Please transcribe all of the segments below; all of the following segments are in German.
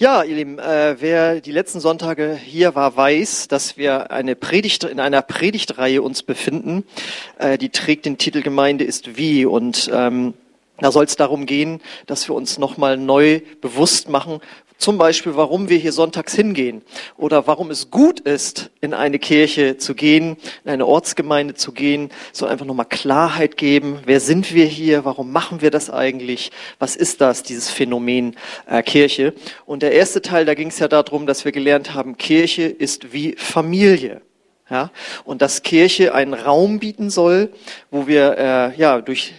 Ja, ihr Lieben, äh, wer die letzten Sonntage hier war, weiß, dass wir eine Predigt, in einer Predigtreihe uns befinden. Äh, die trägt den Titel Gemeinde ist wie und ähm, da soll es darum gehen, dass wir uns nochmal neu bewusst machen, zum Beispiel, warum wir hier sonntags hingehen oder warum es gut ist, in eine Kirche zu gehen, in eine Ortsgemeinde zu gehen, soll einfach nochmal Klarheit geben. Wer sind wir hier? Warum machen wir das eigentlich? Was ist das, dieses Phänomen äh, Kirche? Und der erste Teil, da ging es ja darum, dass wir gelernt haben, Kirche ist wie Familie. Ja, und dass Kirche einen Raum bieten soll, wo wir äh, ja durch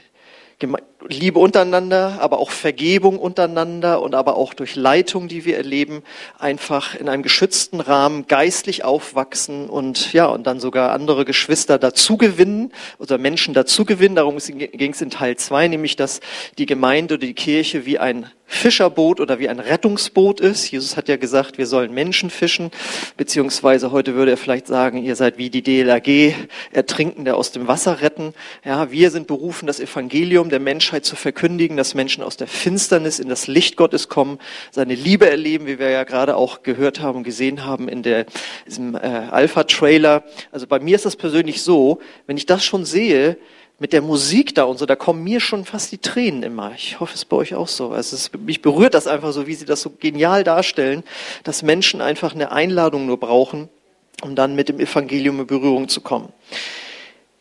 Liebe untereinander, aber auch Vergebung untereinander und aber auch durch Leitung, die wir erleben, einfach in einem geschützten Rahmen geistlich aufwachsen und ja, und dann sogar andere Geschwister dazugewinnen oder Menschen dazugewinnen. Darum ging es in Teil zwei, nämlich dass die Gemeinde oder die Kirche wie ein Fischerboot oder wie ein Rettungsboot ist. Jesus hat ja gesagt, wir sollen Menschen fischen, beziehungsweise heute würde er vielleicht sagen, ihr seid wie die DLRG, Ertrinkende aus dem Wasser retten. Ja, wir sind berufen, das Evangelium der Menschheit zu verkündigen, dass Menschen aus der Finsternis in das Licht Gottes kommen, seine Liebe erleben, wie wir ja gerade auch gehört haben und gesehen haben in der, diesem äh, Alpha-Trailer. Also bei mir ist das persönlich so, wenn ich das schon sehe, mit der Musik da und so, da kommen mir schon fast die Tränen immer. Ich hoffe, es ist bei euch auch so. Also es, mich berührt das einfach so, wie sie das so genial darstellen, dass Menschen einfach eine Einladung nur brauchen, um dann mit dem Evangelium in Berührung zu kommen.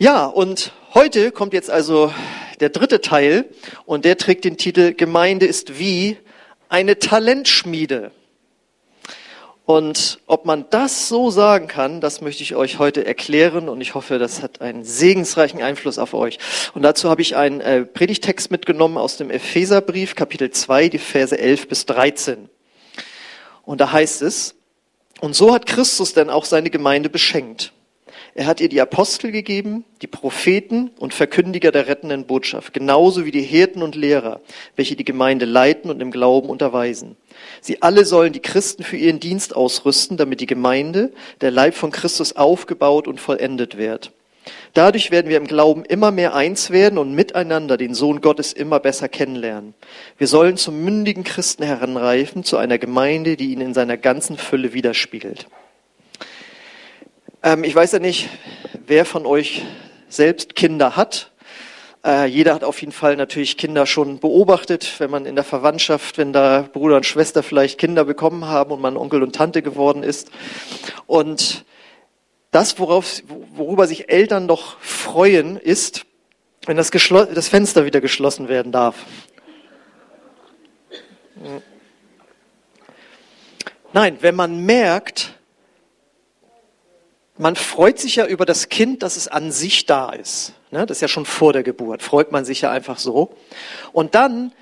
Ja, und heute kommt jetzt also der dritte Teil und der trägt den Titel Gemeinde ist wie eine Talentschmiede. Und ob man das so sagen kann, das möchte ich euch heute erklären und ich hoffe, das hat einen segensreichen Einfluss auf euch. Und dazu habe ich einen äh, Predigtext mitgenommen aus dem Epheserbrief, Kapitel 2, die Verse 11 bis 13. Und da heißt es, und so hat Christus denn auch seine Gemeinde beschenkt. Er hat ihr die Apostel gegeben, die Propheten und Verkündiger der rettenden Botschaft, genauso wie die Hirten und Lehrer, welche die Gemeinde leiten und im Glauben unterweisen. Sie alle sollen die Christen für ihren Dienst ausrüsten, damit die Gemeinde, der Leib von Christus, aufgebaut und vollendet wird. Dadurch werden wir im Glauben immer mehr eins werden und miteinander den Sohn Gottes immer besser kennenlernen. Wir sollen zum mündigen Christen heranreifen, zu einer Gemeinde, die ihn in seiner ganzen Fülle widerspiegelt. Ähm, ich weiß ja nicht, wer von euch selbst Kinder hat. Äh, jeder hat auf jeden Fall natürlich Kinder schon beobachtet, wenn man in der Verwandtschaft, wenn da Bruder und Schwester vielleicht Kinder bekommen haben und man Onkel und Tante geworden ist. Und das, worauf, worüber sich Eltern doch freuen, ist, wenn das, das Fenster wieder geschlossen werden darf. Nein, wenn man merkt, man freut sich ja über das Kind, dass es an sich da ist. Ne? Das ist ja schon vor der Geburt, freut man sich ja einfach so. Und dann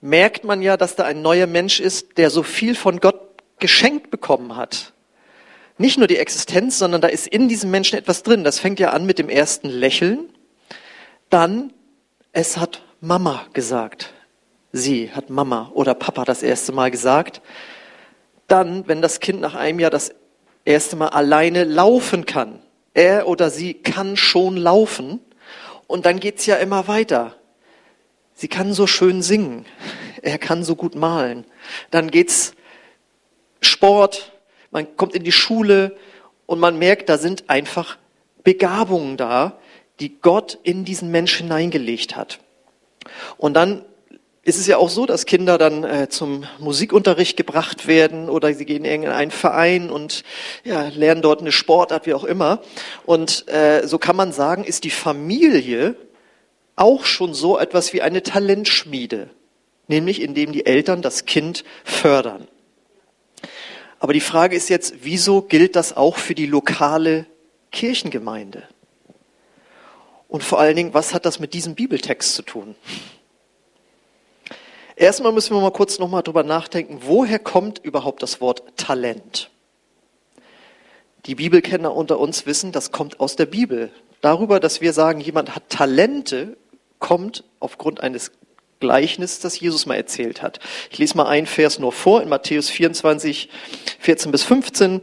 merkt man ja, dass da ein neuer Mensch ist, der so viel von Gott geschenkt bekommen hat. Nicht nur die Existenz, sondern da ist in diesem Menschen etwas drin. Das fängt ja an mit dem ersten Lächeln. Dann, es hat Mama gesagt. Sie hat Mama oder Papa das erste Mal gesagt. Dann, wenn das Kind nach einem Jahr das erste Mal alleine laufen kann. Er oder sie kann schon laufen. Und dann geht's ja immer weiter. Sie kann so schön singen. Er kann so gut malen. Dann geht's Sport. Man kommt in die Schule und man merkt, da sind einfach Begabungen da, die Gott in diesen Mensch hineingelegt hat. Und dann ist es ja auch so, dass Kinder dann äh, zum Musikunterricht gebracht werden oder sie gehen in einen Verein und ja, lernen dort eine Sportart, wie auch immer. Und äh, so kann man sagen, ist die Familie auch schon so etwas wie eine Talentschmiede, nämlich indem die Eltern das Kind fördern. Aber die Frage ist jetzt, wieso gilt das auch für die lokale Kirchengemeinde? Und vor allen Dingen, was hat das mit diesem Bibeltext zu tun? Erstmal müssen wir mal kurz nochmal drüber nachdenken, woher kommt überhaupt das Wort Talent? Die Bibelkenner unter uns wissen, das kommt aus der Bibel. Darüber, dass wir sagen, jemand hat Talente, kommt aufgrund eines Gleichnisses, das Jesus mal erzählt hat. Ich lese mal einen Vers nur vor in Matthäus 24, 14 bis 15.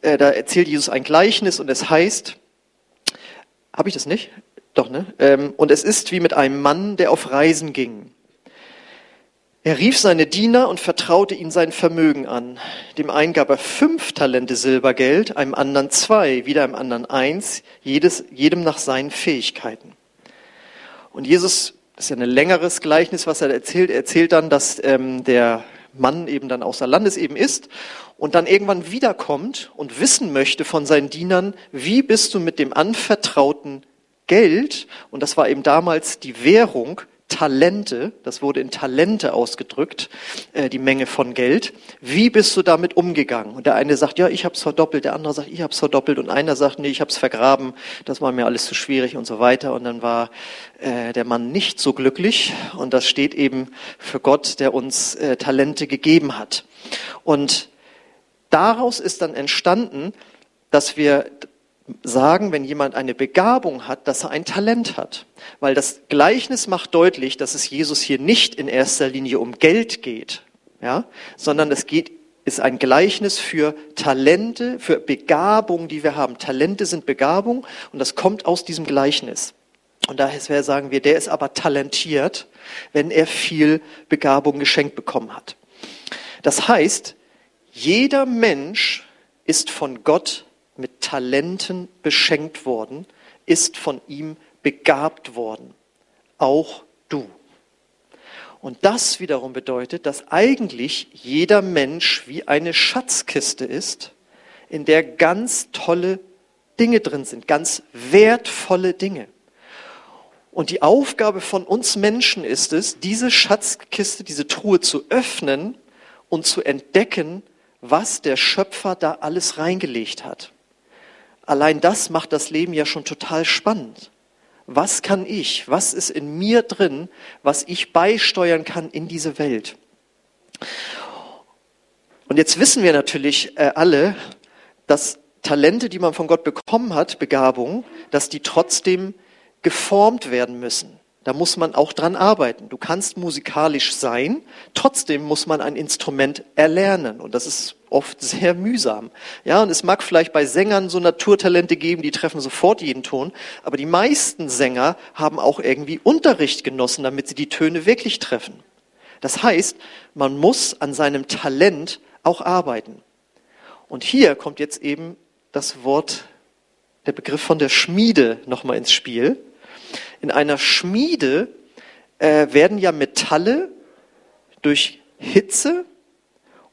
Äh, da erzählt Jesus ein Gleichnis und es heißt, habe ich das nicht? Doch, ne? Ähm, und es ist wie mit einem Mann, der auf Reisen ging. Er rief seine Diener und vertraute ihnen sein Vermögen an. Dem einen gab er fünf Talente Silbergeld, einem anderen zwei, wieder einem anderen eins, jedes, jedem nach seinen Fähigkeiten. Und Jesus, das ist ja ein längeres Gleichnis, was er erzählt. Er erzählt dann, dass ähm, der Mann eben dann außer Landes eben ist und dann irgendwann wiederkommt und wissen möchte von seinen Dienern, wie bist du mit dem anvertrauten Geld, und das war eben damals die Währung, Talente, das wurde in Talente ausgedrückt, äh, die Menge von Geld. Wie bist du damit umgegangen? Und der eine sagt, ja, ich habe es verdoppelt, der andere sagt, ich habe es verdoppelt und einer sagt, nee, ich habe es vergraben, das war mir alles zu schwierig und so weiter. Und dann war äh, der Mann nicht so glücklich und das steht eben für Gott, der uns äh, Talente gegeben hat. Und daraus ist dann entstanden, dass wir sagen, wenn jemand eine Begabung hat, dass er ein Talent hat. Weil das Gleichnis macht deutlich, dass es Jesus hier nicht in erster Linie um Geld geht, ja, sondern es geht, ist ein Gleichnis für Talente, für Begabung, die wir haben. Talente sind Begabung und das kommt aus diesem Gleichnis. Und daher sagen wir, der ist aber talentiert, wenn er viel Begabung geschenkt bekommen hat. Das heißt, jeder Mensch ist von Gott mit Talenten beschenkt worden, ist von ihm begabt worden. Auch du. Und das wiederum bedeutet, dass eigentlich jeder Mensch wie eine Schatzkiste ist, in der ganz tolle Dinge drin sind, ganz wertvolle Dinge. Und die Aufgabe von uns Menschen ist es, diese Schatzkiste, diese Truhe zu öffnen und zu entdecken, was der Schöpfer da alles reingelegt hat. Allein das macht das Leben ja schon total spannend. Was kann ich, was ist in mir drin, was ich beisteuern kann in diese Welt? Und jetzt wissen wir natürlich äh, alle, dass Talente, die man von Gott bekommen hat, Begabungen, dass die trotzdem geformt werden müssen. Da muss man auch dran arbeiten. Du kannst musikalisch sein, trotzdem muss man ein Instrument erlernen. Und das ist oft sehr mühsam. Ja, und es mag vielleicht bei Sängern so Naturtalente geben, die treffen sofort jeden Ton. Aber die meisten Sänger haben auch irgendwie Unterricht genossen, damit sie die Töne wirklich treffen. Das heißt, man muss an seinem Talent auch arbeiten. Und hier kommt jetzt eben das Wort, der Begriff von der Schmiede nochmal ins Spiel. In einer Schmiede äh, werden ja Metalle durch Hitze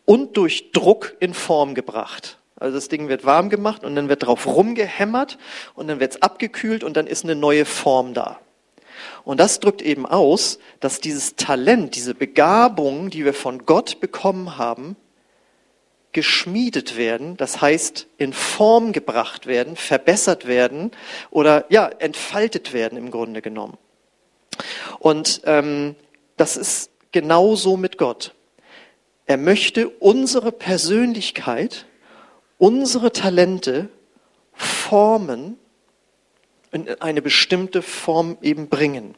und durch Druck in Form gebracht. Also das Ding wird warm gemacht und dann wird drauf rumgehämmert und dann wird es abgekühlt und dann ist eine neue Form da. Und das drückt eben aus, dass dieses Talent, diese Begabung, die wir von Gott bekommen haben, geschmiedet werden, das heißt in Form gebracht werden, verbessert werden oder ja, entfaltet werden im Grunde genommen. Und ähm, das ist genauso mit Gott. Er möchte unsere Persönlichkeit, unsere Talente formen, in eine bestimmte Form eben bringen.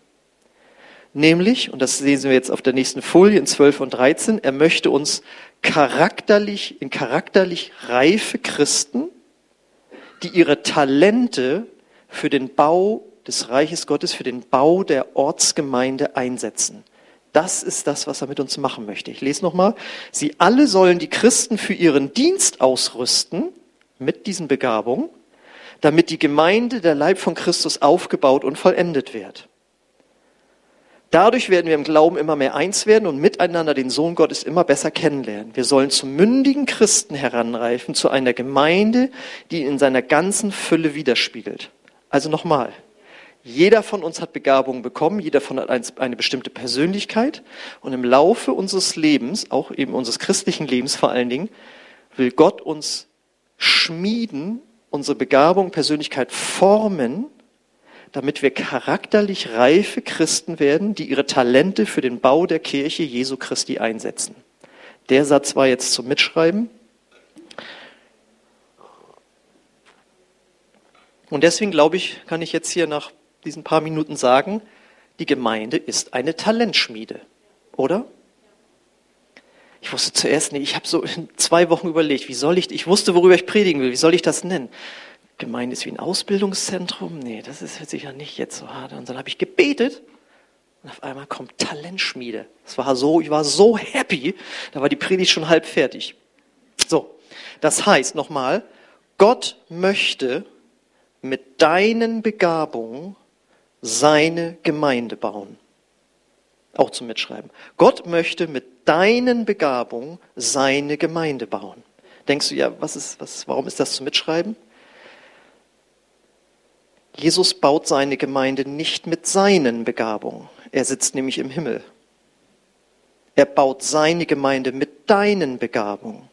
Nämlich, und das sehen wir jetzt auf der nächsten Folie in 12 und 13, er möchte uns charakterlich, in charakterlich reife Christen, die ihre Talente für den Bau des Reiches Gottes, für den Bau der Ortsgemeinde einsetzen. Das ist das, was er mit uns machen möchte. Ich lese nochmal. Sie alle sollen die Christen für ihren Dienst ausrüsten mit diesen Begabungen, damit die Gemeinde, der Leib von Christus aufgebaut und vollendet wird. Dadurch werden wir im Glauben immer mehr eins werden und miteinander den Sohn Gottes immer besser kennenlernen. Wir sollen zum mündigen Christen heranreifen, zu einer Gemeinde, die ihn in seiner ganzen Fülle widerspiegelt. Also nochmal, jeder von uns hat Begabungen bekommen, jeder von uns hat eine bestimmte Persönlichkeit und im Laufe unseres Lebens, auch eben unseres christlichen Lebens vor allen Dingen, will Gott uns schmieden, unsere Begabung, Persönlichkeit formen, damit wir charakterlich reife Christen werden, die ihre Talente für den Bau der Kirche Jesu Christi einsetzen. Der Satz war jetzt zum Mitschreiben. Und deswegen glaube ich, kann ich jetzt hier nach diesen paar Minuten sagen, die Gemeinde ist eine Talentschmiede, oder? Ich wusste zuerst nicht, ich habe so in zwei Wochen überlegt, wie soll ich, ich wusste, worüber ich predigen will, wie soll ich das nennen? Gemeinde ist wie ein Ausbildungszentrum? Nee, das ist sicher nicht jetzt so hart. Und dann habe ich gebetet Und auf einmal kommt Talentschmiede. Das war so, ich war so happy, da war die Predigt schon halb fertig. So, das heißt nochmal, Gott möchte mit deinen Begabungen seine Gemeinde bauen. Auch zum Mitschreiben. Gott möchte mit deinen Begabungen seine Gemeinde bauen. Denkst du, ja, was ist, was, warum ist das zum Mitschreiben? Jesus baut seine Gemeinde nicht mit seinen Begabungen. Er sitzt nämlich im Himmel. Er baut seine Gemeinde mit deinen Begabungen.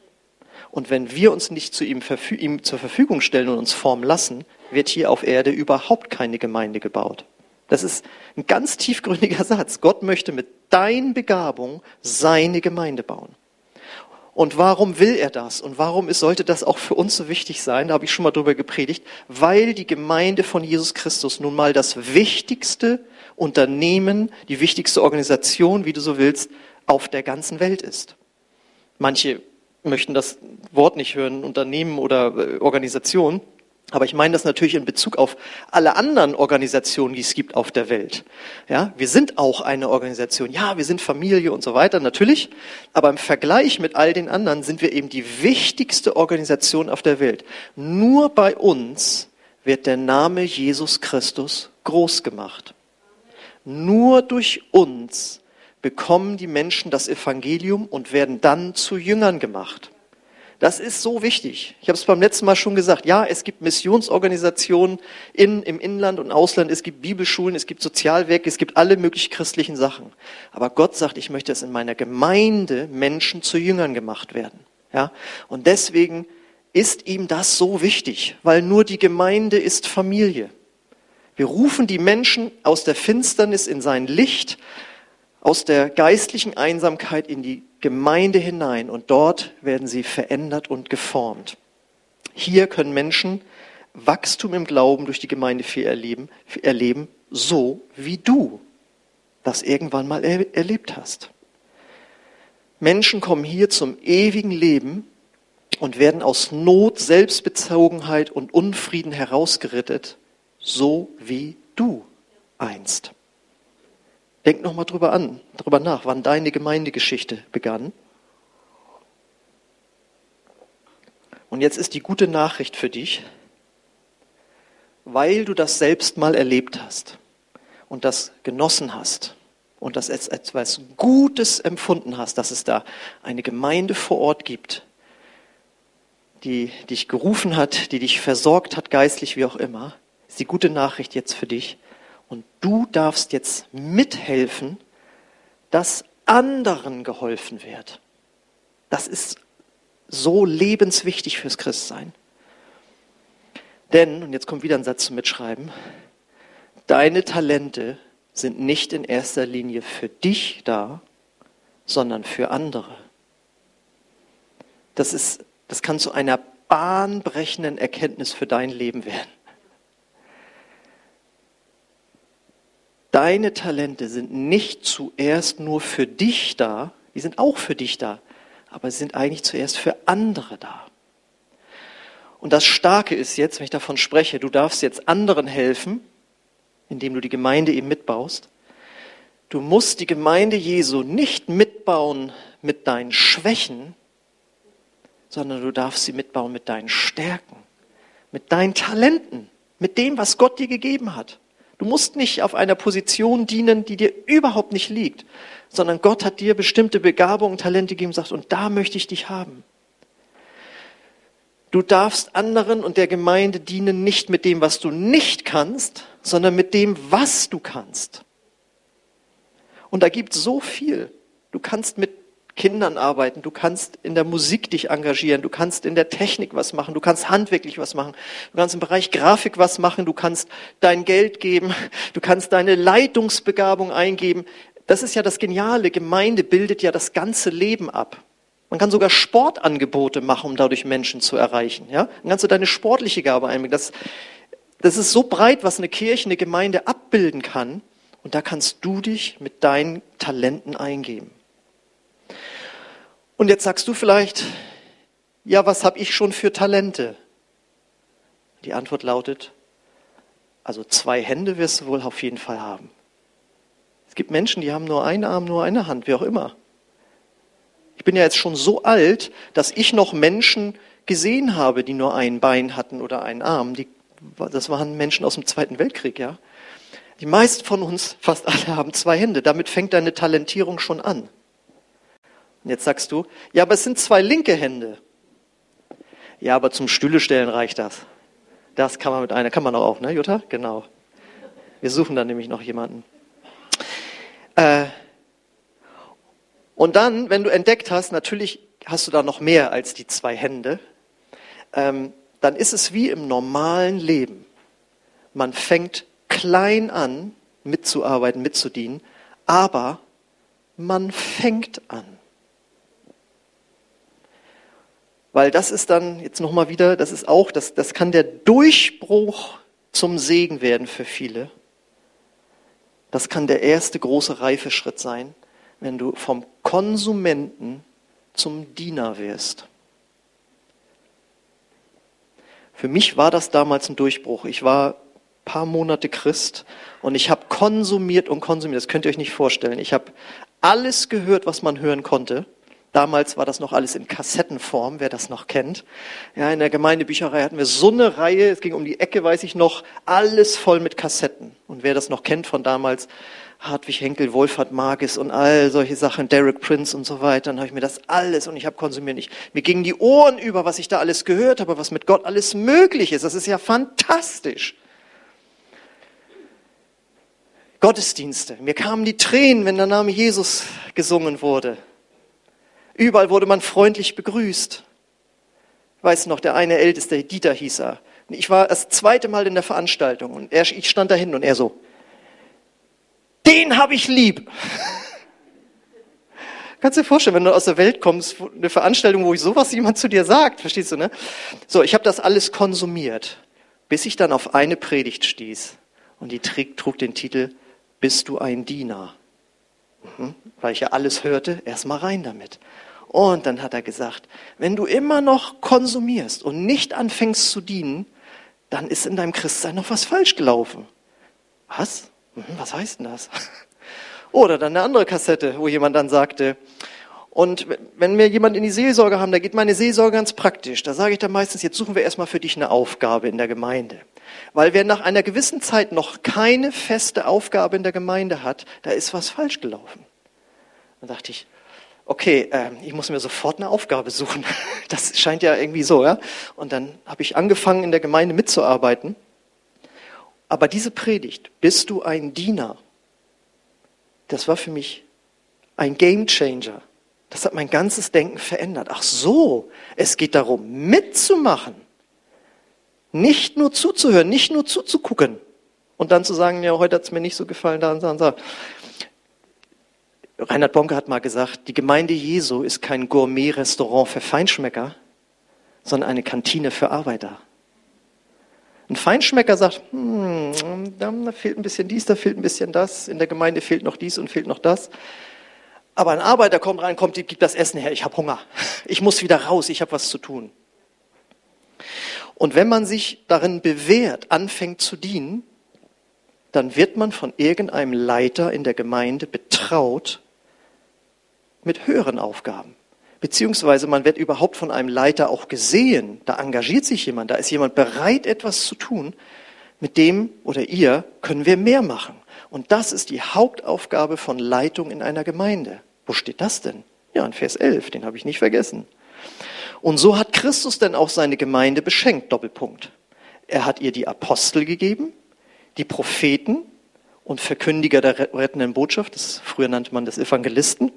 Und wenn wir uns nicht zu ihm, ihm, zur Verfügung stellen und uns formen lassen, wird hier auf Erde überhaupt keine Gemeinde gebaut. Das ist ein ganz tiefgründiger Satz. Gott möchte mit deinen Begabungen seine Gemeinde bauen. Und warum will er das? Und warum sollte das auch für uns so wichtig sein? Da habe ich schon mal drüber gepredigt. Weil die Gemeinde von Jesus Christus nun mal das wichtigste Unternehmen, die wichtigste Organisation, wie du so willst, auf der ganzen Welt ist. Manche möchten das Wort nicht hören, Unternehmen oder äh, Organisation. Aber ich meine das natürlich in Bezug auf alle anderen Organisationen, die es gibt auf der Welt. Ja, wir sind auch eine Organisation. Ja, wir sind Familie und so weiter, natürlich. Aber im Vergleich mit all den anderen sind wir eben die wichtigste Organisation auf der Welt. Nur bei uns wird der Name Jesus Christus groß gemacht. Nur durch uns bekommen die Menschen das Evangelium und werden dann zu Jüngern gemacht. Das ist so wichtig. Ich habe es beim letzten Mal schon gesagt. Ja, es gibt Missionsorganisationen in, im Inland und Ausland, es gibt Bibelschulen, es gibt Sozialwerke, es gibt alle möglichen christlichen Sachen. Aber Gott sagt, ich möchte, dass in meiner Gemeinde Menschen zu Jüngern gemacht werden. Ja? Und deswegen ist ihm das so wichtig, weil nur die Gemeinde ist Familie. Wir rufen die Menschen aus der Finsternis in sein Licht, aus der geistlichen Einsamkeit in die Gemeinde hinein und dort werden sie verändert und geformt. Hier können Menschen Wachstum im Glauben durch die Gemeinde erleben, erleben so wie du das irgendwann mal erlebt hast. Menschen kommen hier zum ewigen Leben und werden aus Not, Selbstbezogenheit und Unfrieden herausgerettet, so wie du einst. Denk noch mal drüber an, drüber nach, wann deine Gemeindegeschichte begann. Und jetzt ist die gute Nachricht für dich, weil du das selbst mal erlebt hast und das genossen hast und das als etwas Gutes empfunden hast, dass es da eine Gemeinde vor Ort gibt, die dich gerufen hat, die dich versorgt hat, geistlich wie auch immer, ist die gute Nachricht jetzt für dich. Und du darfst jetzt mithelfen, dass anderen geholfen wird. Das ist so lebenswichtig fürs Christsein. Denn, und jetzt kommt wieder ein Satz zum Mitschreiben, deine Talente sind nicht in erster Linie für dich da, sondern für andere. Das, ist, das kann zu einer bahnbrechenden Erkenntnis für dein Leben werden. Deine Talente sind nicht zuerst nur für dich da, die sind auch für dich da, aber sie sind eigentlich zuerst für andere da. Und das Starke ist jetzt, wenn ich davon spreche, du darfst jetzt anderen helfen, indem du die Gemeinde eben mitbaust. Du musst die Gemeinde Jesu nicht mitbauen mit deinen Schwächen, sondern du darfst sie mitbauen mit deinen Stärken, mit deinen Talenten, mit dem, was Gott dir gegeben hat. Du musst nicht auf einer Position dienen, die dir überhaupt nicht liegt, sondern Gott hat dir bestimmte Begabungen, Talente gegeben und sagt, und da möchte ich dich haben. Du darfst anderen und der Gemeinde dienen nicht mit dem, was du nicht kannst, sondern mit dem, was du kannst. Und da gibt es so viel. Du kannst mit Kindern arbeiten, du kannst in der Musik dich engagieren, du kannst in der Technik was machen, du kannst handwerklich was machen, du kannst im Bereich Grafik was machen, du kannst dein Geld geben, du kannst deine Leitungsbegabung eingeben. Das ist ja das Geniale. Gemeinde bildet ja das ganze Leben ab. Man kann sogar Sportangebote machen, um dadurch Menschen zu erreichen. Ja? Dann kannst du deine sportliche Gabe einbringen. Das, das ist so breit, was eine Kirche, eine Gemeinde abbilden kann. Und da kannst du dich mit deinen Talenten eingeben. Und jetzt sagst du vielleicht, ja, was habe ich schon für Talente? Die Antwort lautet, also zwei Hände wirst du wohl auf jeden Fall haben. Es gibt Menschen, die haben nur einen Arm, nur eine Hand, wie auch immer. Ich bin ja jetzt schon so alt, dass ich noch Menschen gesehen habe, die nur ein Bein hatten oder einen Arm. Die, das waren Menschen aus dem Zweiten Weltkrieg, ja. Die meisten von uns, fast alle, haben zwei Hände. Damit fängt deine Talentierung schon an. Und jetzt sagst du, ja, aber es sind zwei linke Hände. Ja, aber zum Stühle stellen reicht das. Das kann man mit einer, kann man auch, ne, Jutta? Genau. Wir suchen dann nämlich noch jemanden. Äh, und dann, wenn du entdeckt hast, natürlich hast du da noch mehr als die zwei Hände, ähm, dann ist es wie im normalen Leben. Man fängt klein an, mitzuarbeiten, mitzudienen, aber man fängt an. Weil das ist dann, jetzt nochmal wieder, das ist auch, das, das kann der Durchbruch zum Segen werden für viele. Das kann der erste große Reifeschritt sein, wenn du vom Konsumenten zum Diener wirst. Für mich war das damals ein Durchbruch. Ich war paar Monate Christ und ich habe konsumiert und konsumiert. Das könnt ihr euch nicht vorstellen. Ich habe alles gehört, was man hören konnte. Damals war das noch alles in Kassettenform, wer das noch kennt. Ja, in der Gemeindebücherei hatten wir so eine Reihe, es ging um die Ecke, weiß ich noch, alles voll mit Kassetten. Und wer das noch kennt von damals, Hartwig Henkel, Wolfhard Margis und all solche Sachen, Derek Prince und so weiter, dann habe ich mir das alles und ich habe konsumiert. Ich, mir gingen die Ohren über, was ich da alles gehört habe, was mit Gott alles möglich ist. Das ist ja fantastisch. Gottesdienste. Mir kamen die Tränen, wenn der Name Jesus gesungen wurde. Überall wurde man freundlich begrüßt. Ich weiß noch, der eine Älteste, Dieter hieß er. Ich war das zweite Mal in der Veranstaltung und er, ich stand da hin und er so, den habe ich lieb. Kannst du dir vorstellen, wenn du aus der Welt kommst, eine Veranstaltung, wo sowas jemand zu dir sagt, verstehst du, ne? So, ich habe das alles konsumiert, bis ich dann auf eine Predigt stieß und die trug den Titel Bist du ein Diener? Mhm, weil ich ja alles hörte, erstmal rein damit. Und dann hat er gesagt, wenn du immer noch konsumierst und nicht anfängst zu dienen, dann ist in deinem Christsein noch was falsch gelaufen. Was? Mhm, was heißt denn das? Oder dann eine andere Kassette, wo jemand dann sagte, und wenn wir jemand in die Seelsorge haben, da geht meine Seelsorge ganz praktisch. Da sage ich dann meistens, jetzt suchen wir erstmal für dich eine Aufgabe in der Gemeinde. Weil wer nach einer gewissen Zeit noch keine feste Aufgabe in der Gemeinde hat, da ist was falsch gelaufen. Dann dachte ich, okay, äh, ich muss mir sofort eine Aufgabe suchen. Das scheint ja irgendwie so, ja. Und dann habe ich angefangen, in der Gemeinde mitzuarbeiten. Aber diese Predigt, bist du ein Diener? Das war für mich ein Game Changer. Das hat mein ganzes Denken verändert. Ach so, es geht darum, mitzumachen. Nicht nur zuzuhören, nicht nur zuzugucken. Und dann zu sagen, ja, heute hat es mir nicht so gefallen, da und da und da. Reinhard Bonke hat mal gesagt, die Gemeinde Jesu ist kein Gourmet-Restaurant für Feinschmecker, sondern eine Kantine für Arbeiter. Ein Feinschmecker sagt, hm, da fehlt ein bisschen dies, da fehlt ein bisschen das, in der Gemeinde fehlt noch dies und fehlt noch das. Aber ein Arbeiter kommt rein, kommt, gibt das Essen her, ich habe Hunger, ich muss wieder raus, ich habe was zu tun. Und wenn man sich darin bewährt, anfängt zu dienen, dann wird man von irgendeinem Leiter in der Gemeinde betraut mit höheren Aufgaben. Beziehungsweise man wird überhaupt von einem Leiter auch gesehen. Da engagiert sich jemand, da ist jemand bereit, etwas zu tun. Mit dem oder ihr können wir mehr machen. Und das ist die Hauptaufgabe von Leitung in einer Gemeinde. Wo steht das denn? Ja, in Vers 11, den habe ich nicht vergessen. Und so hat Christus denn auch seine Gemeinde beschenkt, Doppelpunkt. Er hat ihr die Apostel gegeben, die Propheten und Verkündiger der rettenden Botschaft, das, früher nannte man das Evangelisten,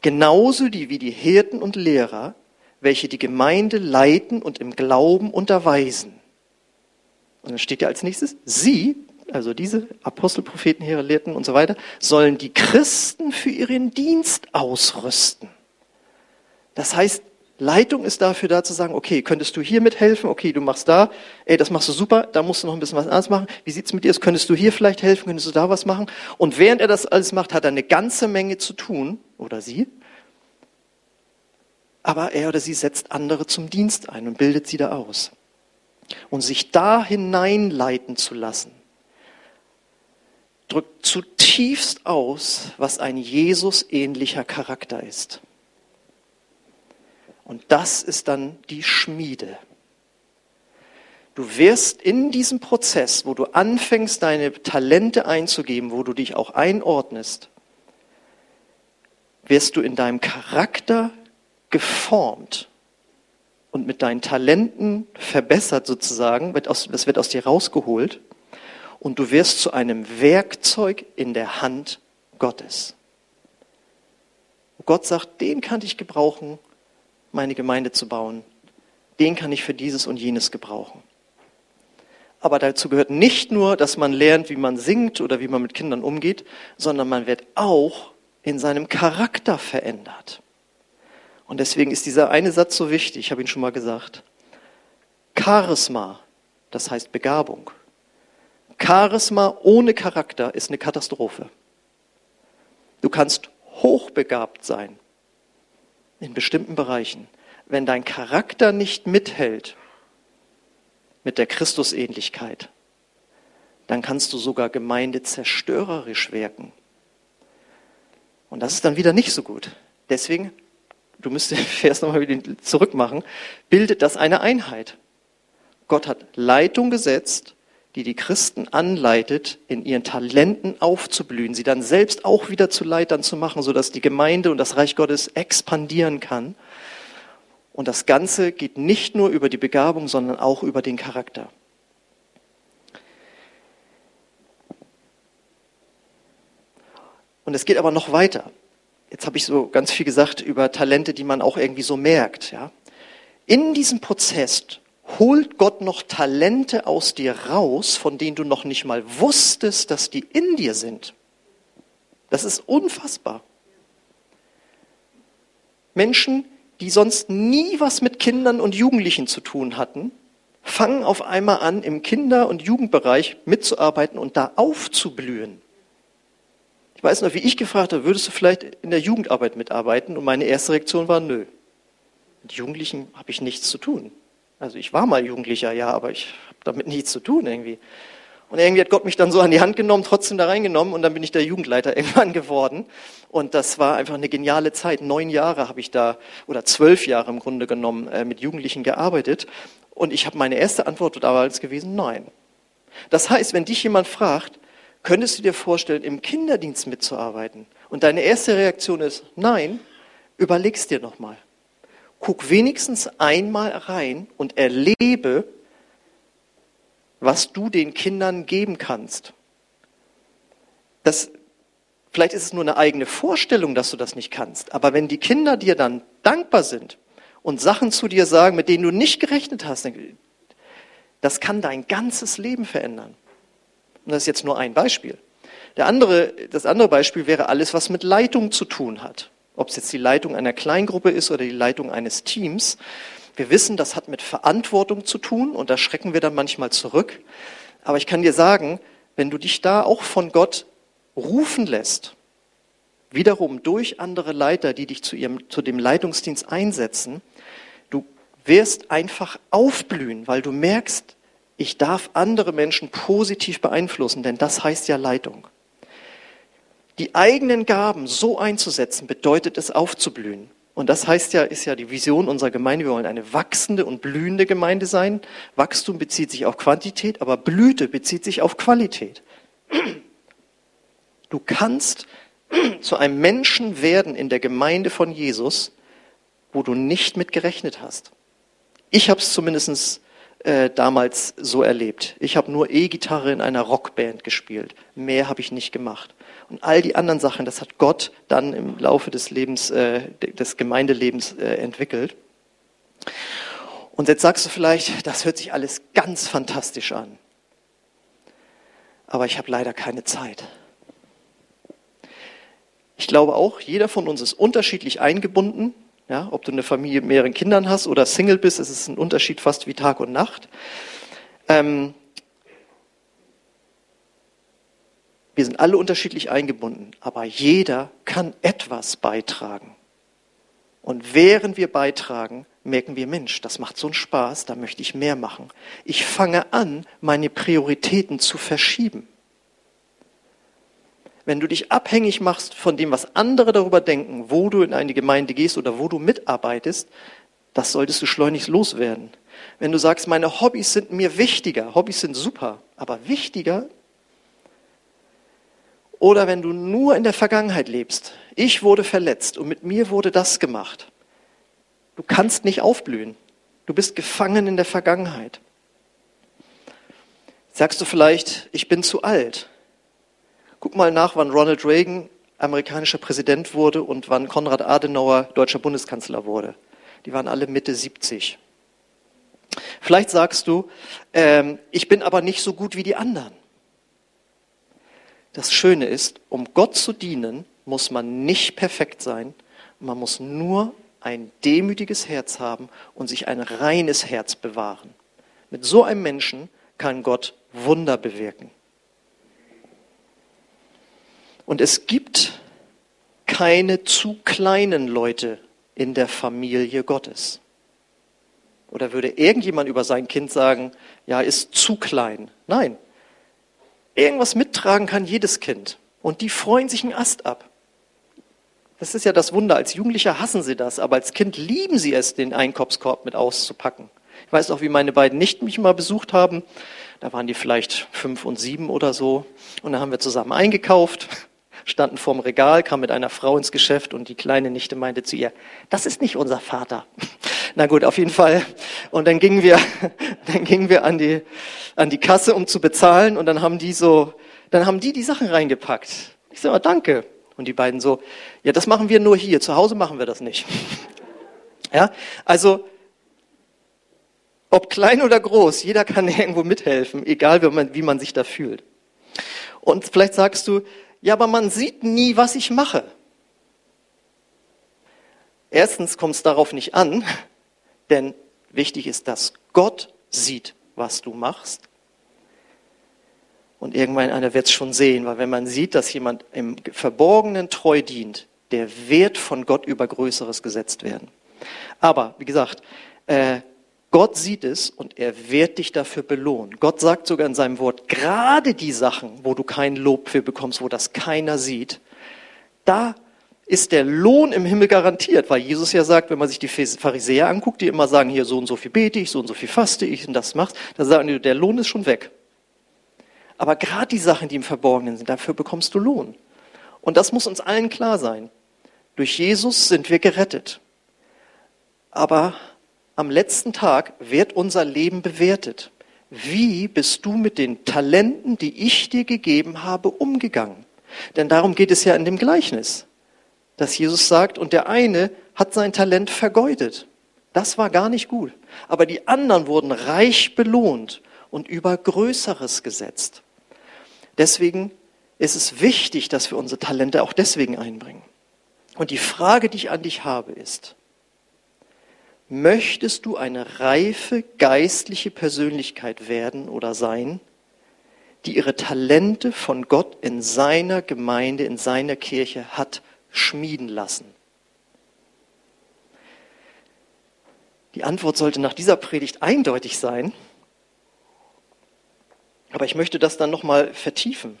genauso die wie die Hirten und Lehrer, welche die Gemeinde leiten und im Glauben unterweisen. Und dann steht ja als nächstes, sie, also diese Apostel, Propheten, Heere, Lehrten und so weiter, sollen die Christen für ihren Dienst ausrüsten. Das heißt, Leitung ist dafür da zu sagen, okay, könntest du hier mithelfen? Okay, du machst da, ey, das machst du super, da musst du noch ein bisschen was anderes machen. Wie sieht's mit dir aus? Könntest du hier vielleicht helfen? Könntest du da was machen? Und während er das alles macht, hat er eine ganze Menge zu tun, oder sie. Aber er oder sie setzt andere zum Dienst ein und bildet sie da aus. Und sich da hineinleiten zu lassen, drückt zutiefst aus, was ein Jesus-ähnlicher Charakter ist. Und das ist dann die Schmiede. Du wirst in diesem Prozess, wo du anfängst, deine Talente einzugeben, wo du dich auch einordnest, wirst du in deinem Charakter geformt und mit deinen Talenten verbessert sozusagen, das wird aus dir rausgeholt und du wirst zu einem Werkzeug in der Hand Gottes. Gott sagt, den kann ich gebrauchen, meine Gemeinde zu bauen. Den kann ich für dieses und jenes gebrauchen. Aber dazu gehört nicht nur, dass man lernt, wie man singt oder wie man mit Kindern umgeht, sondern man wird auch in seinem Charakter verändert. Und deswegen ist dieser eine Satz so wichtig, ich habe ihn schon mal gesagt. Charisma, das heißt Begabung. Charisma ohne Charakter ist eine Katastrophe. Du kannst hochbegabt sein in bestimmten Bereichen. Wenn dein Charakter nicht mithält mit der Christusähnlichkeit, dann kannst du sogar Gemeinde zerstörerisch wirken. Und das ist dann wieder nicht so gut. Deswegen, du müsstest den Vers nochmal wieder zurückmachen, bildet das eine Einheit. Gott hat Leitung gesetzt, die die Christen anleitet, in ihren Talenten aufzublühen, sie dann selbst auch wieder zu Leitern zu machen, sodass die Gemeinde und das Reich Gottes expandieren kann. Und das Ganze geht nicht nur über die Begabung, sondern auch über den Charakter. Und es geht aber noch weiter. Jetzt habe ich so ganz viel gesagt über Talente, die man auch irgendwie so merkt. Ja? In diesem Prozess holt Gott noch Talente aus dir raus, von denen du noch nicht mal wusstest, dass die in dir sind. Das ist unfassbar. Menschen, die sonst nie was mit Kindern und Jugendlichen zu tun hatten, fangen auf einmal an, im Kinder- und Jugendbereich mitzuarbeiten und da aufzublühen. Ich weiß noch, wie ich gefragt habe, würdest du vielleicht in der Jugendarbeit mitarbeiten? Und meine erste Reaktion war, nö. Mit Jugendlichen habe ich nichts zu tun. Also ich war mal Jugendlicher, ja, aber ich habe damit nichts zu tun irgendwie. Und irgendwie hat Gott mich dann so an die Hand genommen, trotzdem da reingenommen und dann bin ich der Jugendleiter irgendwann geworden. Und das war einfach eine geniale Zeit. Neun Jahre habe ich da, oder zwölf Jahre im Grunde genommen, äh, mit Jugendlichen gearbeitet. Und ich habe meine erste Antwort damals gewesen, nein. Das heißt, wenn dich jemand fragt, Könntest du dir vorstellen, im Kinderdienst mitzuarbeiten? Und deine erste Reaktion ist, nein, überleg's dir nochmal. Guck wenigstens einmal rein und erlebe, was du den Kindern geben kannst. Das, vielleicht ist es nur eine eigene Vorstellung, dass du das nicht kannst, aber wenn die Kinder dir dann dankbar sind und Sachen zu dir sagen, mit denen du nicht gerechnet hast, das kann dein ganzes Leben verändern. Und das ist jetzt nur ein Beispiel. Der andere, das andere Beispiel wäre alles, was mit Leitung zu tun hat. Ob es jetzt die Leitung einer Kleingruppe ist oder die Leitung eines Teams. Wir wissen, das hat mit Verantwortung zu tun und da schrecken wir dann manchmal zurück. Aber ich kann dir sagen, wenn du dich da auch von Gott rufen lässt, wiederum durch andere Leiter, die dich zu, ihrem, zu dem Leitungsdienst einsetzen, du wirst einfach aufblühen, weil du merkst, ich darf andere Menschen positiv beeinflussen, denn das heißt ja Leitung. Die eigenen Gaben so einzusetzen, bedeutet es aufzublühen. Und das heißt ja, ist ja die Vision unserer Gemeinde. Wir wollen eine wachsende und blühende Gemeinde sein. Wachstum bezieht sich auf Quantität, aber Blüte bezieht sich auf Qualität. Du kannst zu einem Menschen werden in der Gemeinde von Jesus, wo du nicht mit gerechnet hast. Ich habe es zumindest äh, damals so erlebt. Ich habe nur E-Gitarre in einer Rockband gespielt. Mehr habe ich nicht gemacht. Und all die anderen Sachen, das hat Gott dann im Laufe des Lebens, äh, des Gemeindelebens äh, entwickelt. Und jetzt sagst du vielleicht, das hört sich alles ganz fantastisch an. Aber ich habe leider keine Zeit. Ich glaube auch, jeder von uns ist unterschiedlich eingebunden ja, ob du eine Familie mit mehreren Kindern hast oder Single bist, es ist ein Unterschied fast wie Tag und Nacht. Ähm, wir sind alle unterschiedlich eingebunden, aber jeder kann etwas beitragen. Und während wir beitragen, merken wir, Mensch, das macht so einen Spaß, da möchte ich mehr machen. Ich fange an, meine Prioritäten zu verschieben. wenn du dich abhängig machst von dem, was andere darüber denken, wo du in eine Gemeinde gehst oder wo du mitarbeitest, das solltest du schleunigst loswerden. Wenn du sagst, meine Hobbys sind mir wichtiger, Hobbys sind super, aber wichtiger, oder wenn du nur in der Vergangenheit lebst, ich wurde verletzt und mit mir wurde das gemacht, du kannst nicht aufblühen. Du bist gefangen in der Vergangenheit. Sagst du vielleicht, ich bin zu alt. Guck mal nach, wann Ronald Reagan amerikanischer Präsident wurde und wann Konrad Adenauer deutscher Bundeskanzler wurde. Die waren alle Mitte 70. Vielleicht sagst du, ähm, ich bin aber nicht so gut wie die anderen. Das Schöne ist, um Gott zu dienen, muss man nicht perfekt sein. Man muss nur ein demütiges Herz haben und sich ein reines Herz bewahren. Mit so einem Menschen kann Gott Wunder bewirken. Und es gibt keine zu kleinen Leute in der Familie Gottes. Oder würde irgendjemand über sein Kind sagen, ja, ist zu klein? Nein. Irgendwas mittragen kann jedes Kind. Und die freuen sich einen Ast ab. Das ist ja das Wunder. Als Jugendlicher hassen sie das, aber als Kind lieben sie es, den Einkaufskorb mit auszupacken. Ich weiß auch, wie meine beiden Nichten mich mal besucht haben. Da waren die vielleicht fünf und sieben oder so. Und da haben wir zusammen eingekauft, standen vorm Regal, kam mit einer Frau ins Geschäft und die kleine Nichte meinte zu ihr, das ist nicht unser Vater. Na gut, auf jeden Fall. Und dann gingen wir, dann gingen wir an die, an die Kasse, um zu bezahlen. Und dann haben die so, dann haben die die Sachen reingepackt. Ich sage, danke. Und die beiden so, ja, das machen wir nur hier, zu Hause machen wir das nicht. Ja, also, ob klein oder groß, jeder kann irgendwo mithelfen, egal wie man, wie man sich da fühlt. Und vielleicht sagst du, ja, aber man sieht nie, was ich mache. Erstens kommt es darauf nicht an, denn wichtig ist, dass Gott sieht, was du machst. Und irgendwann einer wird es schon sehen, weil wenn man sieht, dass jemand im Verborgenen treu dient, der wird von Gott über Größeres gesetzt werden. Aber, wie gesagt, äh, Gott sieht es und er wird dich dafür belohnen. Gott sagt sogar in seinem Wort, gerade die Sachen, wo du kein Lob für bekommst, wo das keiner sieht, da ist der Lohn im Himmel garantiert, weil Jesus ja sagt, wenn man sich die Pharisäer anguckt, die immer sagen, hier so und so viel bete ich, so und so viel faste ich und das machst, dann sagen die, der Lohn ist schon weg. Aber gerade die Sachen, die im Verborgenen sind, dafür bekommst du Lohn. Und das muss uns allen klar sein. Durch Jesus sind wir gerettet. Aber am letzten Tag wird unser Leben bewertet. Wie bist du mit den Talenten, die ich dir gegeben habe, umgegangen? Denn darum geht es ja in dem Gleichnis, dass Jesus sagt, und der eine hat sein Talent vergeudet. Das war gar nicht gut. Aber die anderen wurden reich belohnt und über Größeres gesetzt. Deswegen ist es wichtig, dass wir unsere Talente auch deswegen einbringen. Und die Frage, die ich an dich habe, ist, möchtest du eine reife geistliche Persönlichkeit werden oder sein, die ihre Talente von Gott in seiner Gemeinde, in seiner Kirche hat schmieden lassen? Die Antwort sollte nach dieser Predigt eindeutig sein. Aber ich möchte das dann nochmal vertiefen.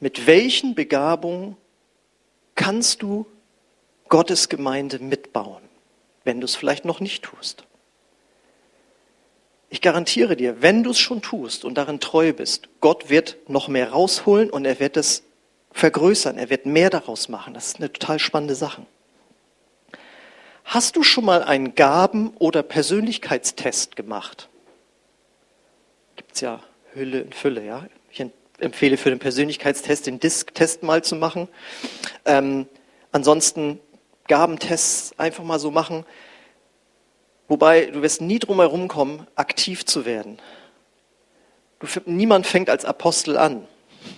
Mit welchen Begabungen kannst du Gottes Gemeinde mitbauen, wenn du es vielleicht noch nicht tust? Ich garantiere dir, wenn du es schon tust und darin treu bist, Gott wird noch mehr rausholen und er wird es vergrößern, er wird mehr daraus machen. Das ist eine total spannende Sache. Hast du schon mal einen Gaben- oder Persönlichkeitstest gemacht? gibt's ja Hülle und Fülle, ja. Ich empfehle für den Persönlichkeitstest den Disk-Test mal zu machen. Ähm, ansonsten Gabentests einfach mal so machen. Wobei du wirst nie drum herum kommen, aktiv zu werden. Du, niemand fängt als Apostel an.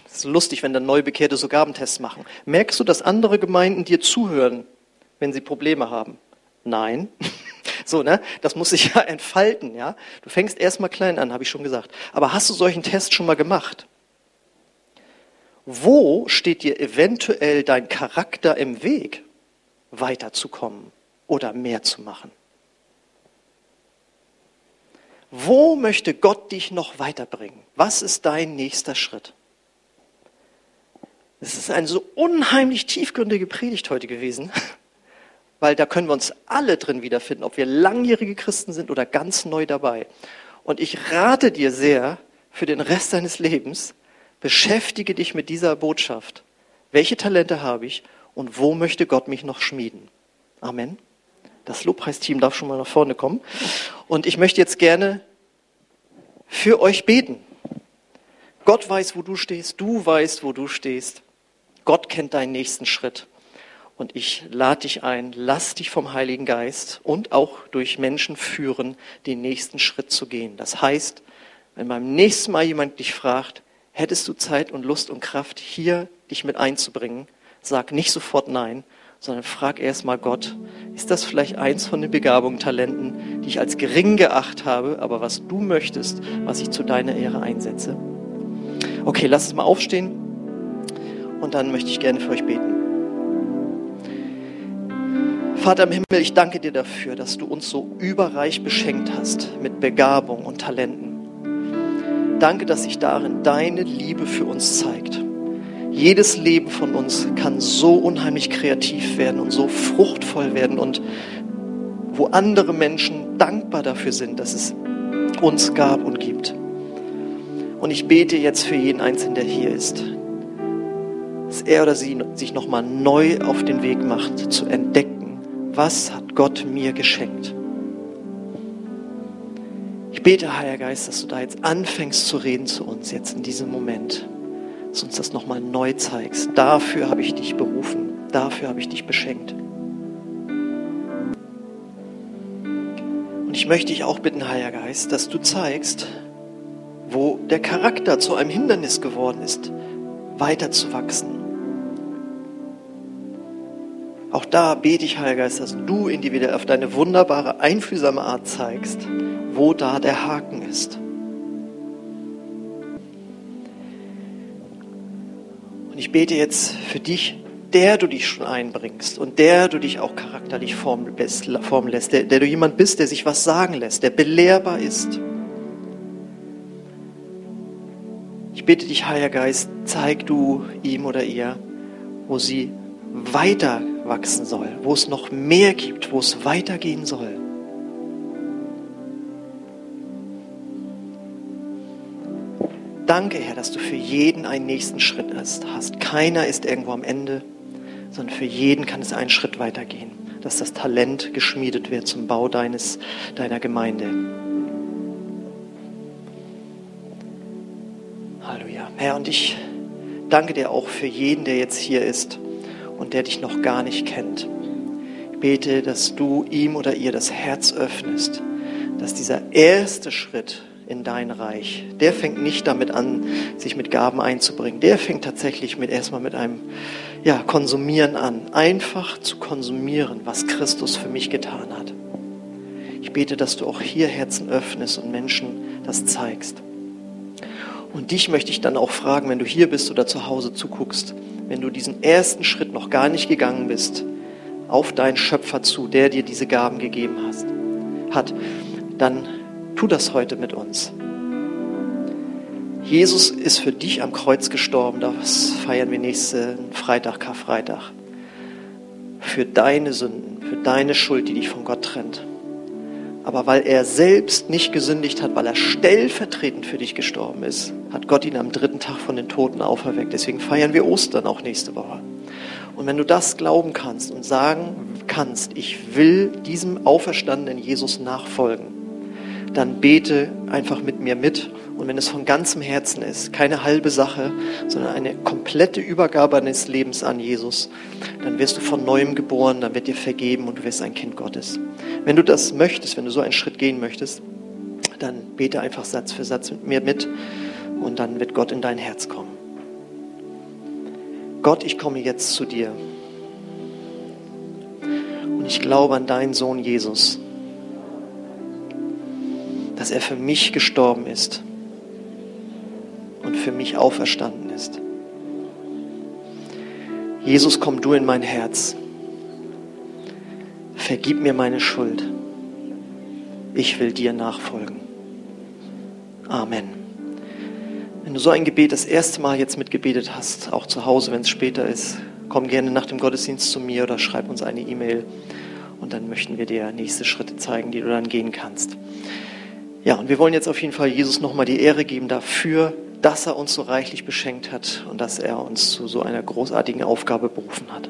Es ist lustig, wenn dann Neubekehrte so Gabentests machen. Merkst du, dass andere Gemeinden dir zuhören, wenn sie Probleme haben? Nein. So, ne? Das muss sich ja entfalten, ja? Du fängst erstmal klein an, habe ich schon gesagt. Aber hast du solchen Test schon mal gemacht? Wo steht dir eventuell dein Charakter im Weg, weiterzukommen oder mehr zu machen? Wo möchte Gott dich noch weiterbringen? Was ist dein nächster Schritt? Es ist eine so unheimlich tiefgründige Predigt heute gewesen, weil da können wir uns alle drin wiederfinden, ob wir langjährige Christen sind oder ganz neu dabei. Und ich rate dir sehr, für den Rest deines Lebens, beschäftige dich mit dieser Botschaft. Welche Talente habe ich und wo möchte Gott mich noch schmieden? Amen. Das Lobpreisteam darf schon mal nach vorne kommen. Und ich möchte jetzt gerne für euch beten. Gott weiß, wo du stehst, du weißt, wo du stehst. Gott kennt deinen nächsten Schritt. Und ich lade dich ein, lass dich vom Heiligen Geist und auch durch Menschen führen, den nächsten Schritt zu gehen. Das heißt, wenn beim nächsten Mal jemand dich fragt, hättest du Zeit und Lust und Kraft, hier dich mit einzubringen, sag nicht sofort nein, sondern frag erstmal Gott, ist das vielleicht eins von den Begabungen, Talenten, die ich als gering geacht habe, aber was du möchtest, was ich zu deiner Ehre einsetze? Okay, lass uns mal aufstehen und dann möchte ich gerne für euch beten. Vater im Himmel, ich danke dir dafür, dass du uns so überreich beschenkt hast mit Begabung und Talenten. Danke, dass sich darin deine Liebe für uns zeigt. Jedes Leben von uns kann so unheimlich kreativ werden und so fruchtvoll werden und wo andere Menschen dankbar dafür sind, dass es uns gab und gibt. Und ich bete jetzt für jeden Einzelnen, der hier ist, dass er oder sie sich nochmal neu auf den Weg macht, zu entdecken, was hat Gott mir geschenkt. Ich bete, Heiliger Geist, dass du da jetzt anfängst zu reden zu uns, jetzt in diesem Moment dass du uns das nochmal neu zeigst. Dafür habe ich dich berufen, dafür habe ich dich beschenkt. Und ich möchte dich auch bitten, Heiliger Geist, dass du zeigst, wo der Charakter zu einem Hindernis geworden ist, weiterzuwachsen. Auch da bete ich, Heiliger Geist, dass du individuell auf deine wunderbare, einfühlsame Art zeigst, wo da der Haken ist. Und ich bete jetzt für dich, der du dich schon einbringst und der du dich auch charakterlich formen lässt, der, der du jemand bist, der sich was sagen lässt, der belehrbar ist. Ich bitte dich, Heiliger Geist, zeig du ihm oder ihr, wo sie weiter wachsen soll, wo es noch mehr gibt, wo es weitergehen soll. Danke, Herr, dass du für jeden einen nächsten Schritt hast. Keiner ist irgendwo am Ende, sondern für jeden kann es einen Schritt weitergehen, dass das Talent geschmiedet wird zum Bau deines, deiner Gemeinde. Halleluja. Herr, und ich danke dir auch für jeden, der jetzt hier ist und der dich noch gar nicht kennt. Ich bete, dass du ihm oder ihr das Herz öffnest, dass dieser erste Schritt in dein Reich. Der fängt nicht damit an, sich mit Gaben einzubringen. Der fängt tatsächlich mit erstmal mit einem ja, Konsumieren an. Einfach zu konsumieren, was Christus für mich getan hat. Ich bete, dass du auch hier Herzen öffnest und Menschen das zeigst. Und dich möchte ich dann auch fragen, wenn du hier bist oder zu Hause zuguckst, wenn du diesen ersten Schritt noch gar nicht gegangen bist, auf deinen Schöpfer zu, der dir diese Gaben gegeben hast, hat, dann Tu das heute mit uns. Jesus ist für dich am Kreuz gestorben. Das feiern wir nächsten Freitag, Karfreitag. Für deine Sünden, für deine Schuld, die dich von Gott trennt. Aber weil er selbst nicht gesündigt hat, weil er stellvertretend für dich gestorben ist, hat Gott ihn am dritten Tag von den Toten auferweckt. Deswegen feiern wir Ostern auch nächste Woche. Und wenn du das glauben kannst und sagen kannst, ich will diesem auferstandenen Jesus nachfolgen, dann bete einfach mit mir mit. Und wenn es von ganzem Herzen ist, keine halbe Sache, sondern eine komplette Übergabe deines Lebens an Jesus, dann wirst du von neuem geboren, dann wird dir vergeben und du wirst ein Kind Gottes. Wenn du das möchtest, wenn du so einen Schritt gehen möchtest, dann bete einfach Satz für Satz mit mir mit und dann wird Gott in dein Herz kommen. Gott, ich komme jetzt zu dir. Und ich glaube an deinen Sohn Jesus dass er für mich gestorben ist und für mich auferstanden ist. Jesus, komm du in mein Herz. Vergib mir meine Schuld. Ich will dir nachfolgen. Amen. Wenn du so ein Gebet das erste Mal jetzt mitgebetet hast, auch zu Hause, wenn es später ist, komm gerne nach dem Gottesdienst zu mir oder schreib uns eine E-Mail und dann möchten wir dir nächste Schritte zeigen, die du dann gehen kannst. Ja, und wir wollen jetzt auf jeden Fall Jesus nochmal die Ehre geben dafür, dass er uns so reichlich beschenkt hat und dass er uns zu so einer großartigen Aufgabe berufen hat.